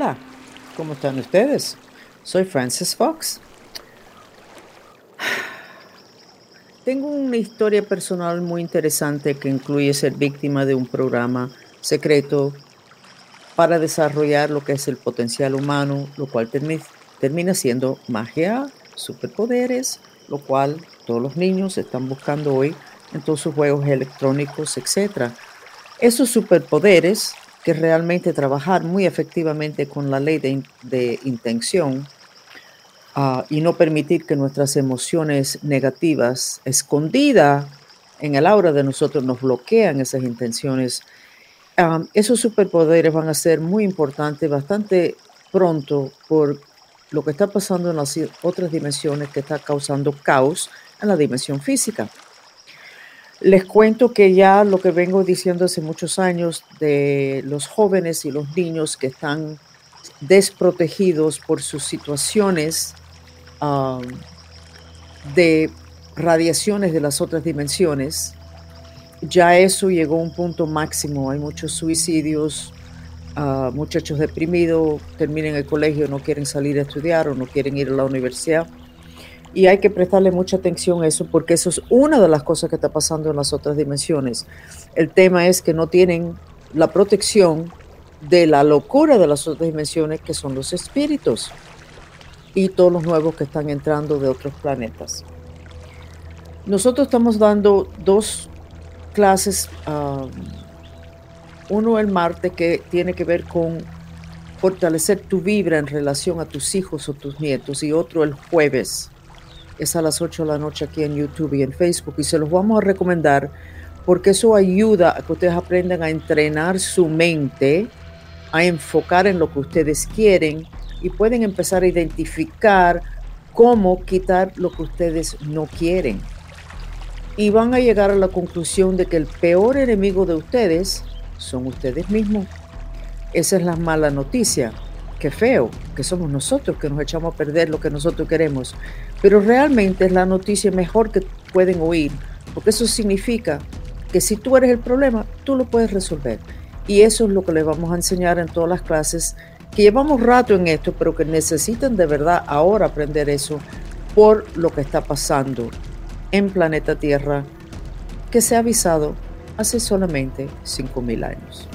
Hola, ¿cómo están ustedes? Soy Francis Fox. Tengo una historia personal muy interesante que incluye ser víctima de un programa secreto para desarrollar lo que es el potencial humano, lo cual termina siendo magia, superpoderes, lo cual todos los niños están buscando hoy en todos sus juegos electrónicos, etc. Esos superpoderes que realmente trabajar muy efectivamente con la ley de, intención ah, y no permitir que nuestras emociones negativas escondidas en el aura de nosotros nos bloquean esas intenciones. Ah, esos superpoderes van a ser muy importantes bastante pronto por lo que está pasando en las otras dimensiones que está causando caos en la dimensión física. Les cuento que ya lo que vengo diciendo hace muchos años de los jóvenes y los niños que están desprotegidos por sus situaciones de radiaciones de las otras dimensiones, ya eso llegó a un punto máximo. Hay muchos suicidios, uh, muchachos deprimidos, terminan el colegio, no quieren salir a estudiar o no quieren ir a la universidad y hay que prestarle mucha atención a eso porque eso es una de las cosas que está pasando en las otras dimensiones. El tema es que no tienen la protección de la locura de las otras dimensiones que son los espíritus y todos los nuevos que están entrando de otros planetas. Nosotros estamos dando dos clases, um, uno el martes que tiene que ver con fortalecer tu vibra en relación a tus hijos o tus nietos y otro el jueves es a las 8 de la noche aquí en YouTube y en Facebook y se los vamos a recomendar porque eso ayuda a que ustedes aprendan a entrenar su mente, a enfocar en lo que ustedes quieren y pueden empezar a identificar cómo quitar lo que ustedes no quieren. Y van a llegar a la conclusión de que el peor enemigo de ustedes son ustedes mismos. Esa es la mala noticia qué feo, que somos nosotros que nos echamos a perder lo que nosotros queremos. Pero realmente es la noticia mejor que pueden oír, porque eso significa que si tú eres el problema, tú lo puedes resolver. Y eso es lo que les vamos a enseñar en todas las clases, que llevamos rato en esto, pero que necesitan de verdad ahora aprender eso por lo que está pasando en planeta Tierra, que se ha avisado hace solamente 5.000 años.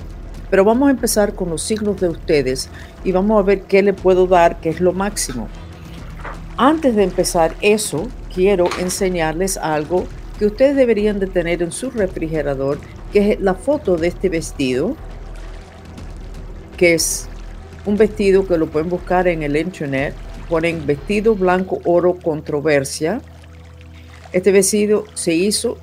Pero vamos a empezar con los signos de ustedes y vamos a ver qué le puedo dar, que es lo máximo. Antes de empezar eso, quiero enseñarles algo que ustedes deberían de tener en su refrigerador, que es la foto de este vestido, que es un vestido que lo pueden buscar en el internet. Ponen vestido blanco oro controversia. Este vestido se hizo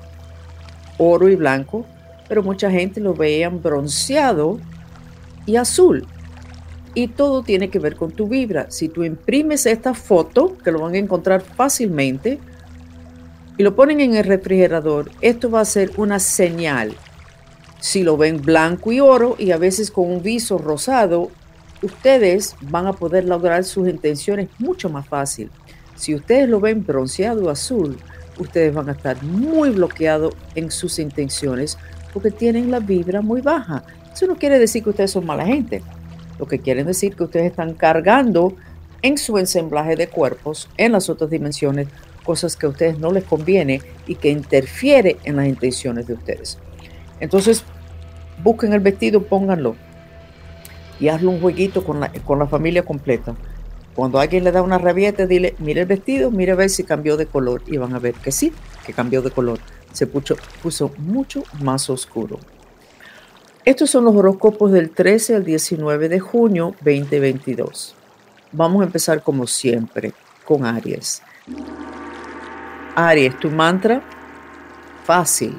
oro y blanco pero mucha gente lo veían bronceado y azul. Y todo tiene que ver con tu vibra. Si tú imprimes esta foto, que lo van a encontrar fácilmente, y lo ponen en el refrigerador, esto va a ser una señal. Si lo ven blanco y oro y a veces con un viso rosado, ustedes van a poder lograr sus intenciones mucho más fácil. Si ustedes lo ven bronceado azul, ustedes van a estar muy bloqueados en sus intenciones porque tienen la vibra muy baja. Eso no quiere decir que ustedes son mala gente. Lo que quiere decir que ustedes están cargando en su ensamblaje de cuerpos, en las otras dimensiones, cosas que a ustedes no les conviene y que interfiere en las intenciones de ustedes. Entonces, busquen el vestido, pónganlo y hazlo un jueguito con la, con la familia completa. Cuando alguien le da una rabieta, dile, mire el vestido, mire a ver si cambió de color. Y van a ver que sí, que cambió de color se puso mucho más oscuro. Estos son los horóscopos del 13 al 19 de junio 2022. Vamos a empezar como siempre con Aries. Aries, tu mantra fácil.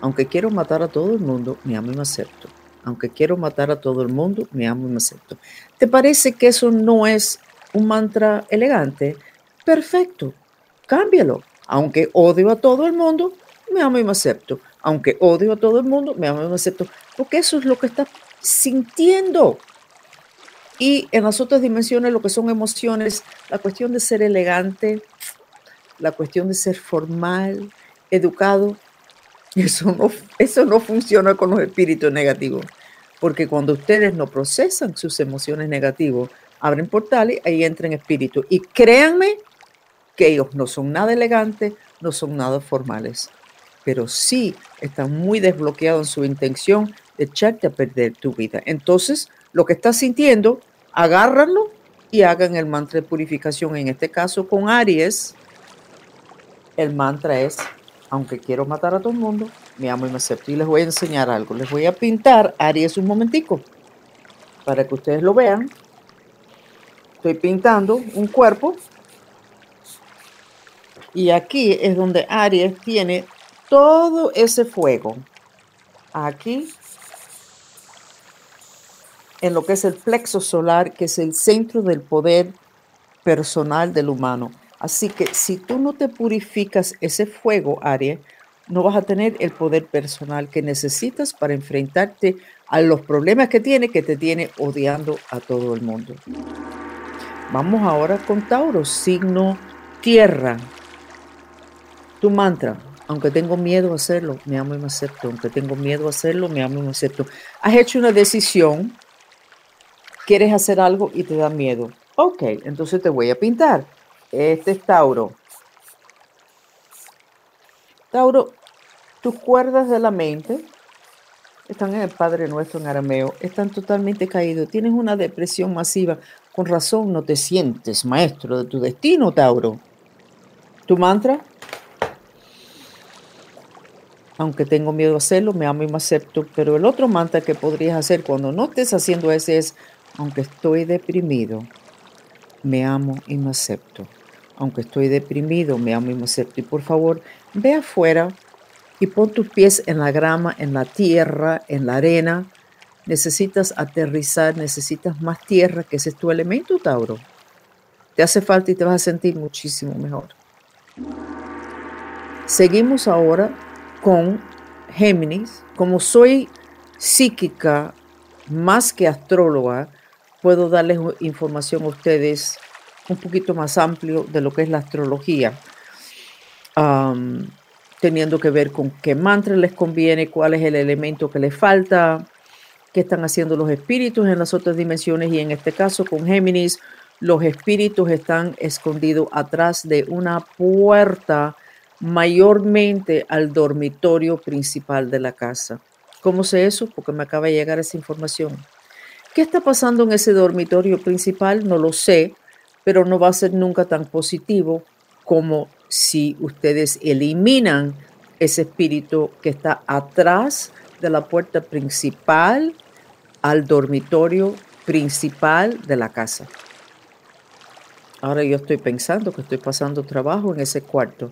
Aunque quiero matar a todo el mundo, me amo y me acepto. Aunque quiero matar a todo el mundo, me amo y me acepto. ¿Te parece que eso no es un mantra elegante? Perfecto, cámbialo. Aunque odio a todo el mundo, me amo y me acepto. Aunque odio a todo el mundo, me amo y me acepto. Porque eso es lo que estás sintiendo. Y en las otras dimensiones, lo que son emociones, la cuestión de ser elegante, la cuestión de ser formal, educado, eso no, eso no funciona con los espíritus negativos. porque cuando ustedes no procesan sus emociones negativas, abren portales, ahí entran espíritu. Y créanme que ellos no son nada elegantes, no son nada formales, pero sí están muy desbloqueados en su intención de echarte a perder tu vida. Entonces, lo que estás sintiendo, agárralo y hagan el mantra de purificación. En este caso, con Aries, el mantra es, aunque quiero matar a todo el mundo, me amo y me acepto. Y les voy a enseñar algo. Les voy a pintar Aries un momentico para que ustedes lo vean. Estoy pintando un cuerpo. Y aquí es donde Aries tiene todo ese fuego. Aquí en lo que es el plexo solar, que es el centro del poder personal del humano. Así que si tú no te purificas ese fuego, Aries, no vas a tener el poder personal que necesitas para enfrentarte a los problemas que tiene, que te tiene odiando a todo el mundo. Vamos ahora con Tauro, signo tierra. Tu mantra, aunque tengo miedo a hacerlo, me amo y me acepto. Aunque tengo miedo a hacerlo, me amo y me acepto. Has hecho una decisión quieres hacer algo y te da miedo. Ok, entonces te voy a pintar. Este es Tauro. Tauro, tus cuerdas de la mente están en el Padre Nuestro en arameo, están totalmente caídos, tienes una depresión masiva. Con razón no te sientes maestro de tu destino, Tauro. Tu mantra, aunque tengo miedo a hacerlo, me amo y me acepto, pero el otro mantra que podrías hacer cuando no estés haciendo ese es aunque estoy deprimido, me amo y me acepto. Aunque estoy deprimido, me amo y me acepto. Y por favor, ve afuera y pon tus pies en la grama, en la tierra, en la arena. Necesitas aterrizar, necesitas más tierra, que ese es tu elemento, Tauro. Te hace falta y te vas a sentir muchísimo mejor. Seguimos ahora con Géminis. Como soy psíquica más que astróloga, puedo darles información a ustedes un poquito más amplio de lo que es la astrología, teniendo que ver con qué mantra les conviene, cuál es el elemento que les falta, qué están haciendo los espíritus en las otras dimensiones y en este caso con Géminis, los espíritus están escondidos atrás de una puerta mayormente al dormitorio principal de la casa. ¿Cómo sé eso? Porque me acaba de llegar esa información. ¿Qué está pasando en ese dormitorio principal? No lo sé, pero no va a ser nunca tan positivo como si ustedes eliminan ese espíritu que está atrás de la puerta principal al dormitorio principal de la casa. Ahora yo estoy pensando que estoy pasando trabajo en ese cuarto.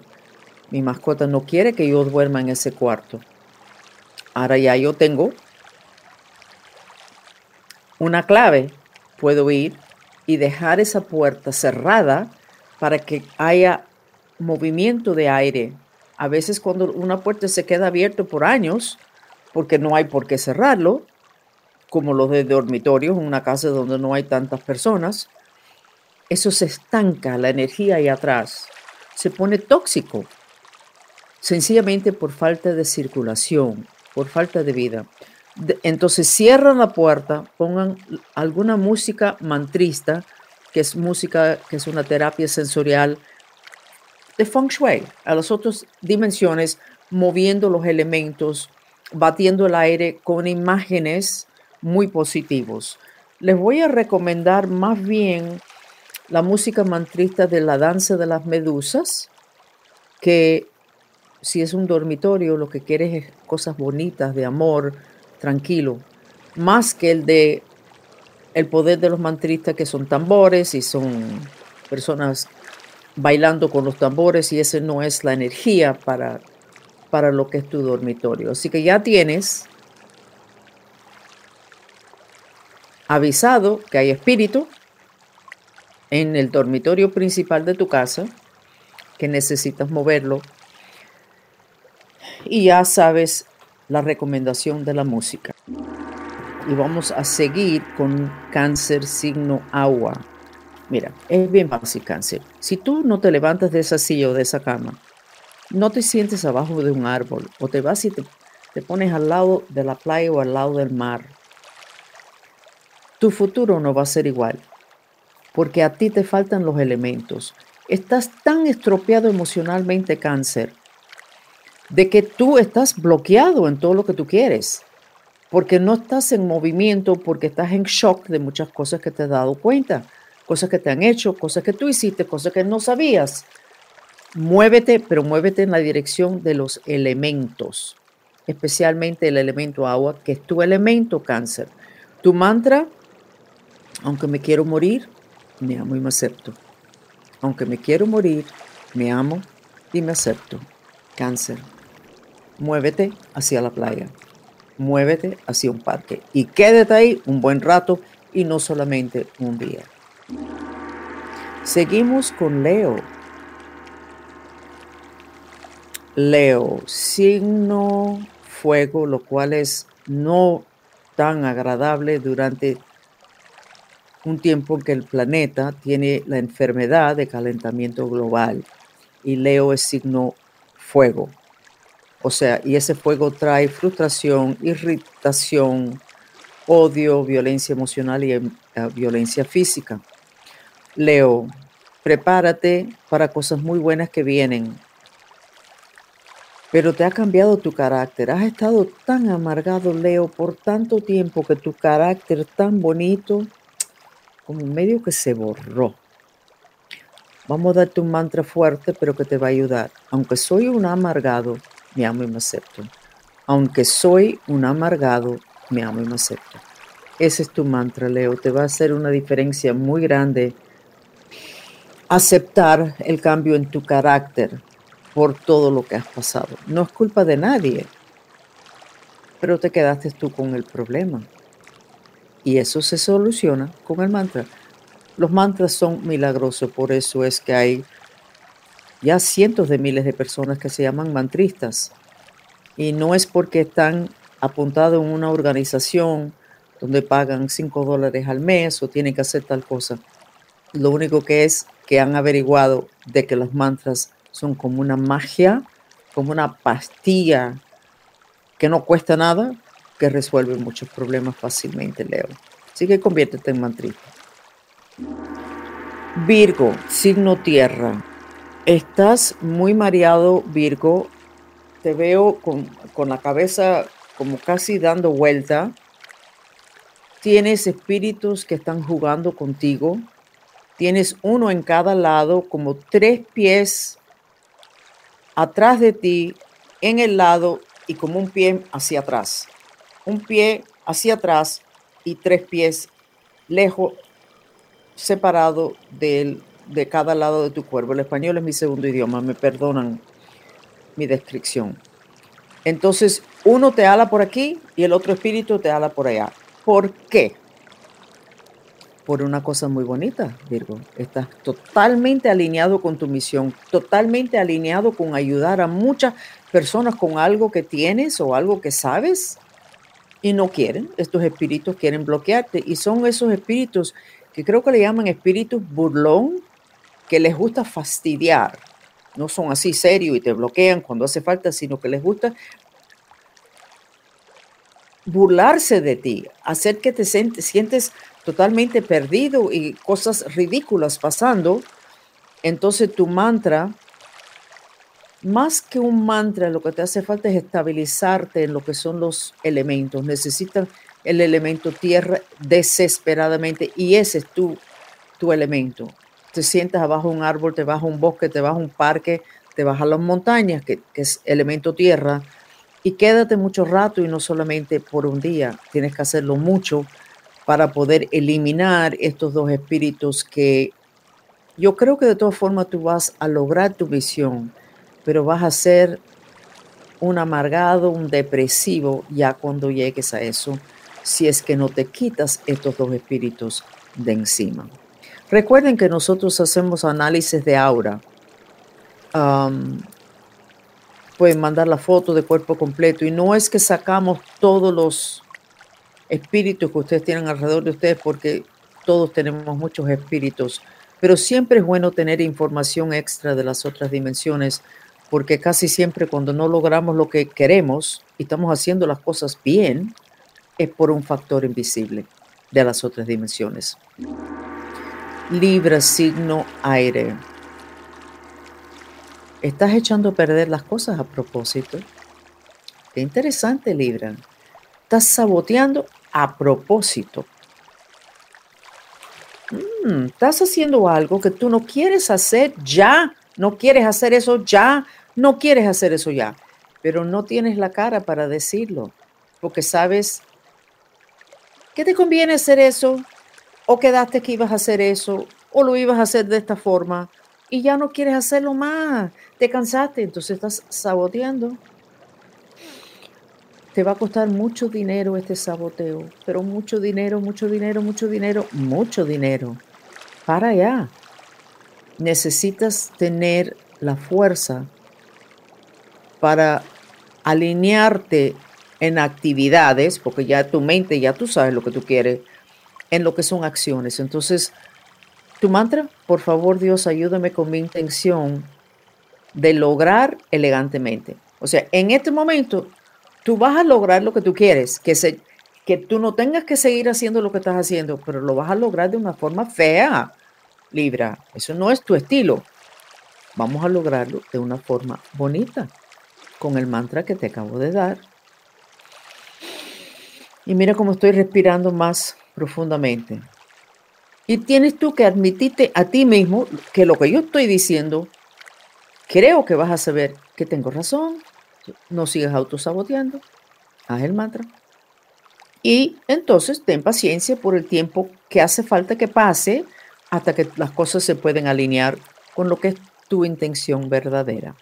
Mi mascota no quiere que yo duerma en ese cuarto. Ahora ya yo tengo una clave, puedo ir y dejar esa puerta cerrada para que haya movimiento de aire. A veces cuando una puerta se queda abierta por años, porque no hay por qué cerrarlo, como los de dormitorios en una casa donde no hay tantas personas, eso se estanca, la energía ahí atrás, se pone tóxico, sencillamente por falta de circulación, por falta de vida. Entonces cierran la puerta, pongan alguna música mantrista, que es música, que es una terapia sensorial de feng shui, a las otras dimensiones, moviendo los elementos, batiendo el aire con imágenes muy positivos. Les voy a recomendar más bien la música mantrista de la danza de las medusas, que si es un dormitorio, lo que quieres es cosas bonitas de amor, tranquilo, más que el de el poder de los mantristas que son tambores y son personas bailando con los tambores y ese no es la energía para, para lo que es tu dormitorio. Así que ya tienes avisado que hay espíritu en el dormitorio principal de tu casa, que necesitas moverlo y ya sabes la recomendación de la música. Y vamos a seguir con cáncer signo agua. Mira, es bien fácil cáncer. Si tú no te levantas de esa silla o de esa cama, no te sientes abajo de un árbol o te vas y te, te pones al lado de la playa o al lado del mar, tu futuro no va a ser igual, porque a ti te faltan los elementos. Estás tan estropeado emocionalmente, cáncer, de que tú estás bloqueado en todo lo que tú quieres, porque no estás en movimiento, porque estás en shock de muchas cosas que te has dado cuenta, cosas que te han hecho, cosas que tú hiciste, cosas que no sabías. Muévete, pero muévete en la dirección de los elementos, especialmente el elemento agua, que es tu elemento cáncer. Tu mantra, aunque me quiero morir, me amo y me acepto. Aunque me quiero morir, me amo y me acepto. Cáncer. Muévete hacia la playa. Muévete hacia un parque. Y quédate ahí un buen rato y no solamente un día. Seguimos con Leo. Leo, signo fuego, lo cual es no tan agradable durante un tiempo en que el planeta tiene la enfermedad de calentamiento global y Leo es signo fuego. O sea, y ese fuego trae frustración, irritación, odio, violencia emocional y eh, violencia física. Leo, prepárate para cosas muy buenas que vienen. Pero te ha cambiado tu carácter. Has estado tan amargado, Leo, por tanto tiempo que tu carácter tan bonito como medio que se borró. Vamos a darte un mantra fuerte, pero que te va a ayudar. Aunque soy un amargado, me amo y me acepto. Aunque soy un amargado, me amo y me acepto. Ese es tu mantra, Leo. Te va a hacer una diferencia muy grande aceptar el cambio en tu carácter por todo lo que has pasado. No es culpa de nadie, pero te quedaste tú con el problema. Y eso se soluciona con el mantra. Los mantras son milagrosos, por eso es que hay ya cientos de miles de personas que se llaman mantristas. Y no es porque están apuntados en una organización donde pagan 5 dólares al mes o tienen que hacer tal cosa. Lo único que es que han averiguado de que los mantras son como una magia, como una pastilla que no cuesta nada, que resuelve muchos problemas fácilmente, Leo. Así que conviértete en mantrista. Virgo, signo tierra. Estás muy mareado, Virgo. Te veo con, con la cabeza como casi dando vuelta. Tienes espíritus que están jugando contigo. Tienes uno en cada lado, como tres pies atrás de ti, en el lado y como un pie hacia atrás un pie hacia atrás y tres pies lejos, separado de cada lado de tu cuerpo. El español es mi segundo idioma, me perdonan mi descripción. Entonces, uno te ala por aquí y el otro espíritu te ala por allá. ¿Por qué? Por una cosa muy bonita, Virgo. Estás totalmente alineado con tu misión, totalmente alineado con ayudar a muchas personas con algo que tienes o algo que sabes y no quieren, estos espíritus quieren bloquearte y son esos espíritus que creo que le llaman espíritus burlón, que les gusta fastidiar. No son así serios y te bloquean cuando hace falta, sino que les gusta burlarse de ti, hacer que te sientes totalmente perdido y cosas ridículas pasando. Entonces tu mantra más que un mantra, lo que te hace falta es estabilizarte en lo que son los elementos. Necesitan el elemento tierra desesperadamente y ese es tu, tu elemento. Te sientas abajo de un árbol, te vas a un bosque, te vas a un parque, te vas a las montañas, que, es elemento tierra, y quédate mucho rato y no solamente por un día. Tienes que hacerlo mucho para poder eliminar estos dos espíritus que yo creo que de todas formas tú vas a lograr tu visión pero vas a ser un amargado, un depresivo ya cuando llegues a eso, si es que no te quitas estos dos espíritus de encima. Recuerden que nosotros hacemos análisis de aura. pueden mandar la foto de cuerpo completo y no es que sacamos todos los espíritus que ustedes tienen alrededor de ustedes porque todos tenemos muchos espíritus, pero siempre es bueno tener información extra de las otras dimensiones porque casi siempre cuando no logramos lo que queremos y estamos haciendo las cosas bien, es por un factor invisible. de las otras dimensiones. Libra, signo aire. Estás echando a perder las cosas a propósito. Qué interesante, Libra. Estás saboteando a propósito. Mm, estás haciendo algo que tú no quieres hacer ya. No quieres hacer eso ya. No quieres hacer eso ya. Pero no tienes la cara para decirlo. Porque sabes que te conviene hacer eso. O quedaste que ibas a hacer eso. O lo ibas a hacer de esta forma. Y ya no quieres hacerlo más. Te cansaste. Entonces estás saboteando. Te va a costar mucho dinero este saboteo, pero mucho dinero, mucho dinero, mucho dinero, mucho dinero. Para allá. Necesitas tener la fuerza para alinearte en actividades, porque ya tu mente, ya tú sabes lo que tú quieres, en lo que son acciones. Entonces, tu mantra, por favor Dios, ayúdame con mi intención de lograr elegantemente. O sea, en este momento tú vas a lograr lo que tú quieres, que, se, que tú no tengas que seguir haciendo lo que estás haciendo, pero lo vas a lograr de una forma fea, Libra. Eso no es tu estilo. Vamos a lograrlo de una forma bonita, con el mantra que te acabo de dar. Y mira cómo estoy respirando más profundamente. Y tienes tú que admitirte a ti mismo que lo que yo estoy diciendo, creo que vas a saber que tengo razón, no sigas autosaboteando, haz el mantra. Y entonces ten paciencia por el tiempo que hace falta que pase hasta que las cosas se pueden alinear con lo que es tu intención verdadera.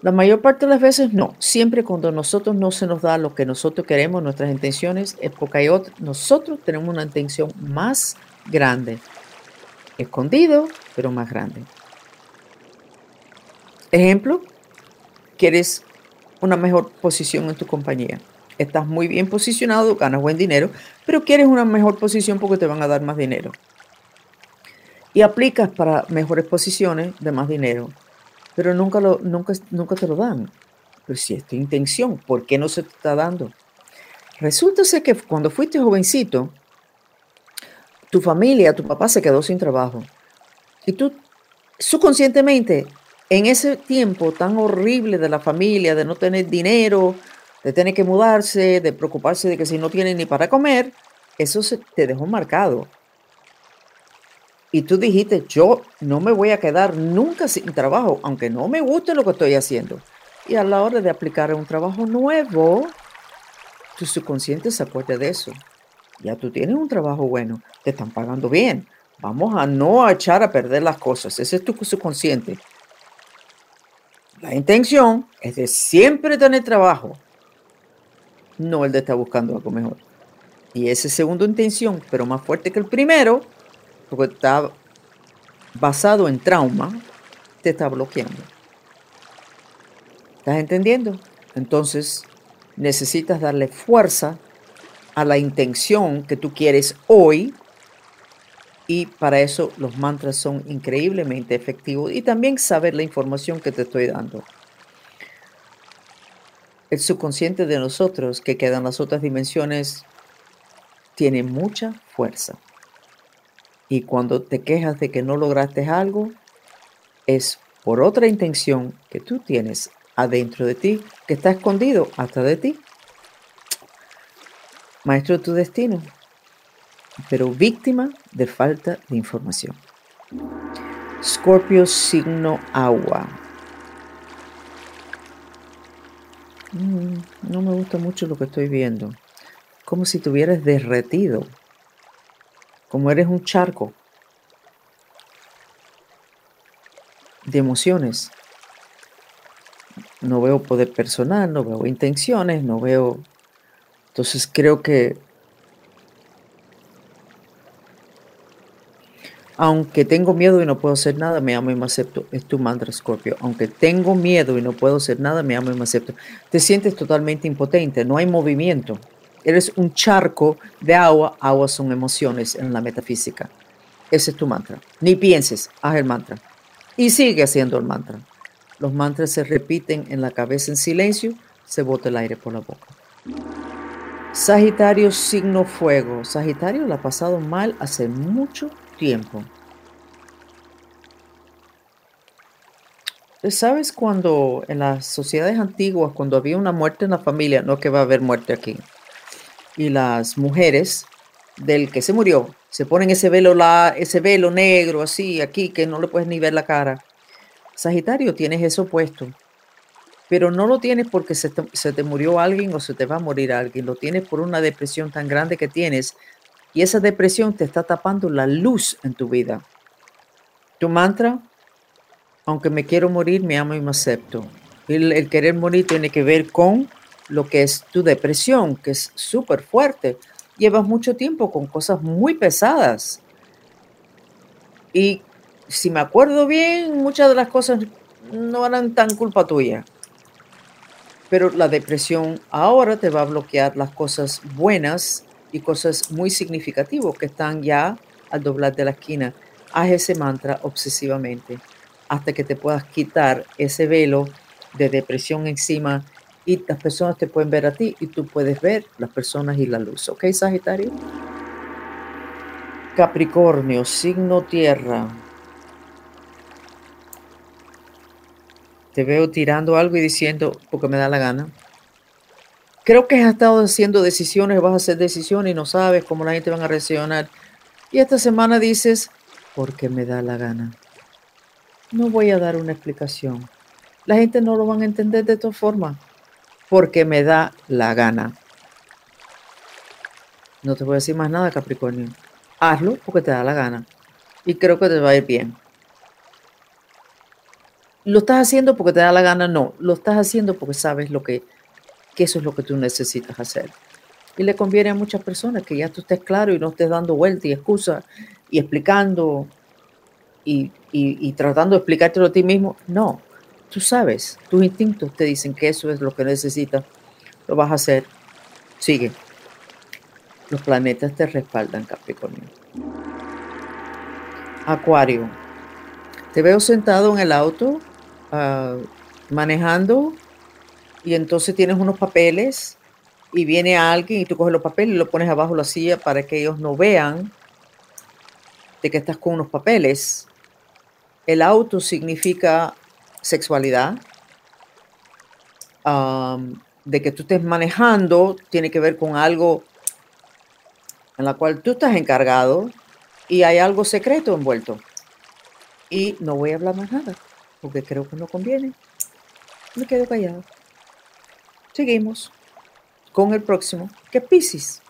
La mayor parte de las veces no. Siempre cuando nosotros no se nos da lo que nosotros queremos, nuestras intenciones, es porque nosotros tenemos una intención más grande. Escondido, pero más grande. Ejemplo, quieres una mejor posición en tu compañía. Estás muy bien posicionado, ganas buen dinero, pero quieres una mejor posición porque te van a dar más dinero. Y aplicas para mejores posiciones de más dinero, pero nunca, lo, nunca, nunca te lo dan. Pero si es tu intención, ¿por qué no se te está dando? Resulta ser que cuando fuiste jovencito, tu familia, tu papá se quedó sin trabajo. Y tú subconscientemente en ese tiempo tan horrible de la familia, de no tener dinero, de tener que mudarse, de preocuparse de que si no tienen ni para comer, eso se te dejó marcado. Y tú dijiste, yo no me voy a quedar nunca sin trabajo, aunque no me guste lo que estoy haciendo. Y a la hora de aplicar un trabajo nuevo, tu subconsciente se acuerda de eso. Ya tú tienes un trabajo bueno, te están pagando bien. Vamos a no echar a perder las cosas. Ese es tu subconsciente. La intención es de siempre tener trabajo, no el de estar buscando algo mejor. Y ese segundo intención, pero más fuerte que el primero, porque está basado en trauma, te está bloqueando. ¿Estás entendiendo? Entonces, necesitas darle fuerza a la intención que tú quieres hoy y para eso los mantras son increíblemente efectivos y también saber la información que te estoy dando. El subconsciente de nosotros que quedan las otras dimensiones tiene mucha fuerza. Y cuando te quejas de que no lograste algo, es por otra intención que tú tienes adentro de ti, que está escondido hasta de ti. Maestro de tu destino, pero víctima de falta de información. Scorpio signo agua. Mm, no me gusta mucho lo que estoy viendo. Como si tuvieras derretido. Como eres un charco de emociones. No veo poder personal, no veo intenciones, no veo... Entonces creo que Aunque tengo miedo y no puedo hacer nada, me amo y me acepto. Es tu mantra, Scorpio. Aunque tengo miedo y no puedo hacer nada, me amo y me acepto. Te sientes totalmente impotente, no hay movimiento. Eres un charco de agua. Agua son emociones en la metafísica. Ese es tu mantra. Ni pienses, haz el mantra. Y sigue haciendo el mantra. Los mantras se repiten en la cabeza en silencio, se bota el aire por la boca. Sagitario, signo fuego. Sagitario la ha pasado mal hace mucho tiempo. ¿Sabes cuando en las sociedades antiguas, cuando había una muerte en la familia, no que va a haber muerte aquí, y las mujeres del que se murió se ponen ese velo, la, ese velo negro así aquí que no le puedes ni ver la cara? Sagitario, tienes eso puesto, pero no lo tienes porque se te, murió alguien o se te va a morir alguien, lo tienes por una depresión tan grande que tienes y esa depresión te está tapando la luz en tu vida. Tu mantra, aunque me quiero morir, me amo y me acepto. El, querer morir tiene que ver con lo que es tu depresión, que es súper fuerte. Llevas mucho tiempo con cosas muy pesadas. Y si me acuerdo bien, muchas de las cosas no eran tan culpa tuya. Pero la depresión ahora te va a bloquear las cosas buenas y cosas muy significativas que están ya al doblar de la esquina. Haz ese mantra obsesivamente hasta que te puedas quitar ese velo de depresión encima y las personas te pueden ver a ti y tú puedes ver las personas y la luz. ¿Ok, Sagitario? Capricornio, signo tierra. Te veo tirando algo y diciendo, porque me da la gana. Creo que has estado haciendo decisiones, vas a hacer decisiones y no sabes cómo la gente va a reaccionar. Y esta semana dices, porque me da la gana. No voy a dar una explicación. La gente no lo van a entender de todas formas, porque me da la gana. No te voy a decir más nada, Capricornio. Hazlo porque te da la gana. Y creo que te va a ir bien. ¿Lo estás haciendo porque te da la gana? No. Lo estás haciendo porque sabes lo que, que eso es lo que tú necesitas hacer. Y le conviene a muchas personas que ya tú estés claro y no estés dando vueltas y excusas y explicando y, tratando de explicártelo a ti mismo. No, tú sabes, tus instintos te dicen que eso es lo que necesitas, lo vas a hacer. Sigue. Los planetas te respaldan, Capricornio. Acuario. Te veo sentado en el auto, ah, manejando, y entonces tienes unos papeles y viene alguien y tú coges los papeles y lo pones abajo la silla para que ellos no vean de que estás con unos papeles el auto significa sexualidad. de que tú estés manejando tiene que ver con algo en la cual tú estás encargado y hay algo secreto envuelto. Y no voy a hablar más nada porque creo que no conviene. Me quedo callado. Seguimos con el próximo, que Pisces.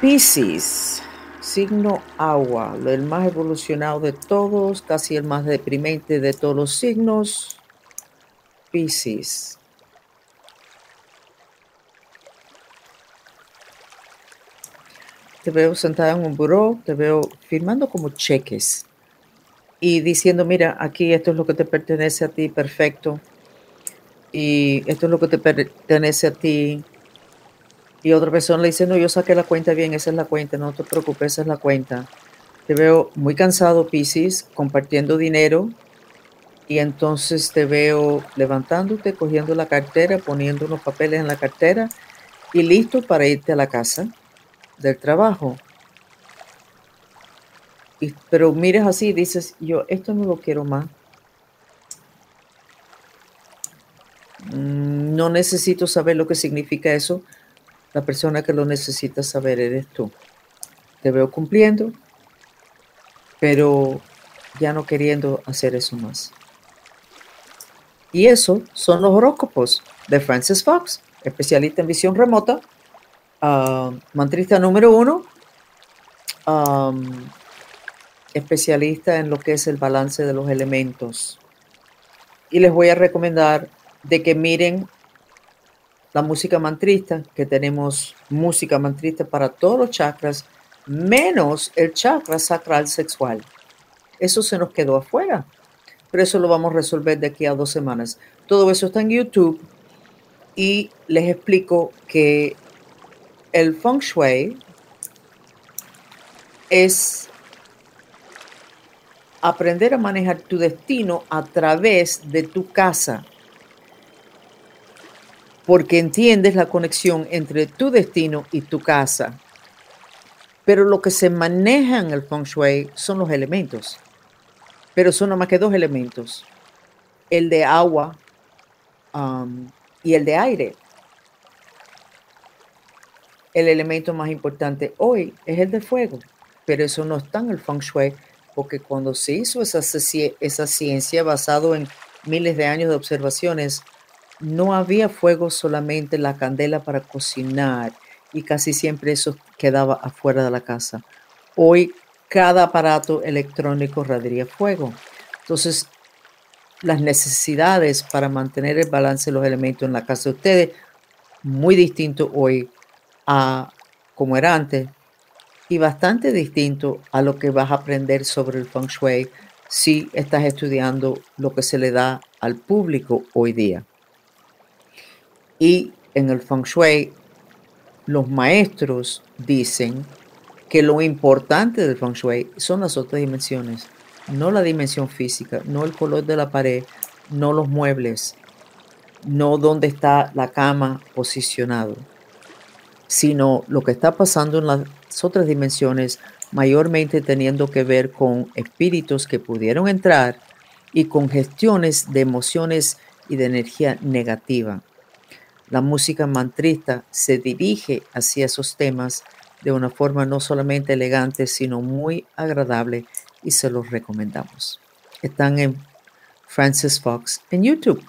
Pisces signo agua, el más evolucionado de todos, casi el más deprimente de todos los signos, Pisces. Te veo sentada en un buró, te veo firmando como cheques y diciendo, mira, aquí esto es lo que te pertenece a ti, perfecto. Y esto es lo que te pertenece a ti, y otra persona le dice, no, yo saqué la cuenta bien, esa es la cuenta, no te preocupes, esa es la cuenta. Te veo muy cansado, Pisces, compartiendo dinero y entonces te veo levantándote, cogiendo la cartera, poniendo unos papeles en la cartera y listo para irte a la casa del trabajo. Y, pero miras así dices, yo esto no lo quiero más. Mm, no necesito saber lo que significa eso la persona que lo necesita saber eres tú. Te veo cumpliendo, pero ya no queriendo hacer eso más. Y eso son los horóscopos de Francis Fox, especialista en visión remota, uh, mantrista número uno, um, especialista en lo que es el balance de los elementos. Y les voy a recomendar de que miren la música mantrista, que tenemos música mantrista para todos los chakras, menos el chakra sacral sexual. Eso se nos quedó afuera, pero eso lo vamos a resolver de aquí a dos semanas. Todo eso está en YouTube y les explico que el feng shui es aprender a manejar tu destino a través de tu casa porque entiendes la conexión entre tu destino y tu casa. Pero lo que se maneja en el feng shui son los elementos. Pero son más que dos elementos. El de agua um, y el de aire. El elemento más importante hoy es el de fuego. Pero eso no está en el feng shui porque cuando se hizo esa, esa ciencia basado en miles de años de observaciones, no había fuego solamente la candela para cocinar y casi siempre eso quedaba afuera de la casa. Hoy cada aparato electrónico radiaría fuego. Entonces, las necesidades para mantener el balance de los elementos en la casa de ustedes, muy distinto hoy a como era antes y bastante distinto a lo que vas a aprender sobre el feng shui si estás estudiando lo que se le da al público hoy día. Y en el feng shui, los maestros dicen que lo importante del feng shui son las otras dimensiones, no la dimensión física, no el color de la pared, no los muebles, no dónde está la cama posicionado, sino lo que está pasando en las otras dimensiones, mayormente teniendo que ver con espíritus que pudieron entrar y con gestiones de emociones y de energía negativa. La música mantrista se dirige hacia esos temas de una forma no solamente elegante, sino muy agradable y se los recomendamos. Están en Francis Fox en YouTube.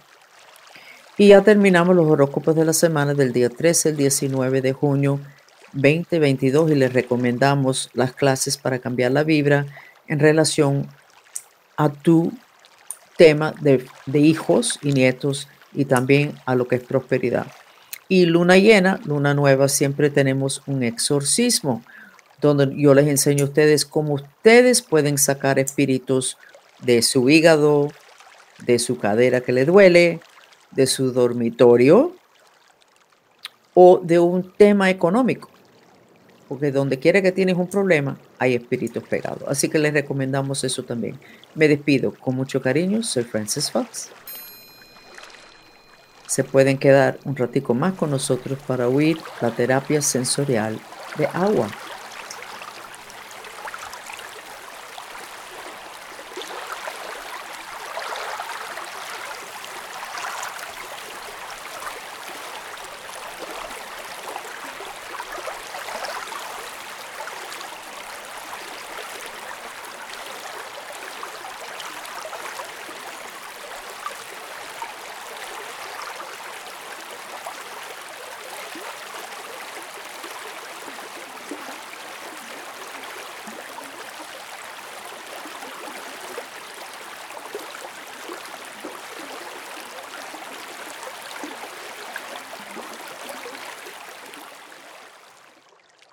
Y ya terminamos los horóscopos de la semana del día 13 al 19 de junio 2022 y les recomendamos las clases para cambiar la vibra en relación a tu tema de, de hijos y nietos y también a lo que es prosperidad. Y luna llena, luna nueva, siempre tenemos un exorcismo, donde yo les enseño a ustedes cómo ustedes pueden sacar espíritus de su hígado, de su cadera que le duele, de su dormitorio o de un tema económico. Porque donde quiera que tienes un problema, hay espíritus pegados. Así que les recomendamos eso también. Me despido con mucho cariño. Soy Francis Fox. Se pueden quedar un ratico más con nosotros para oír la terapia sensorial de agua.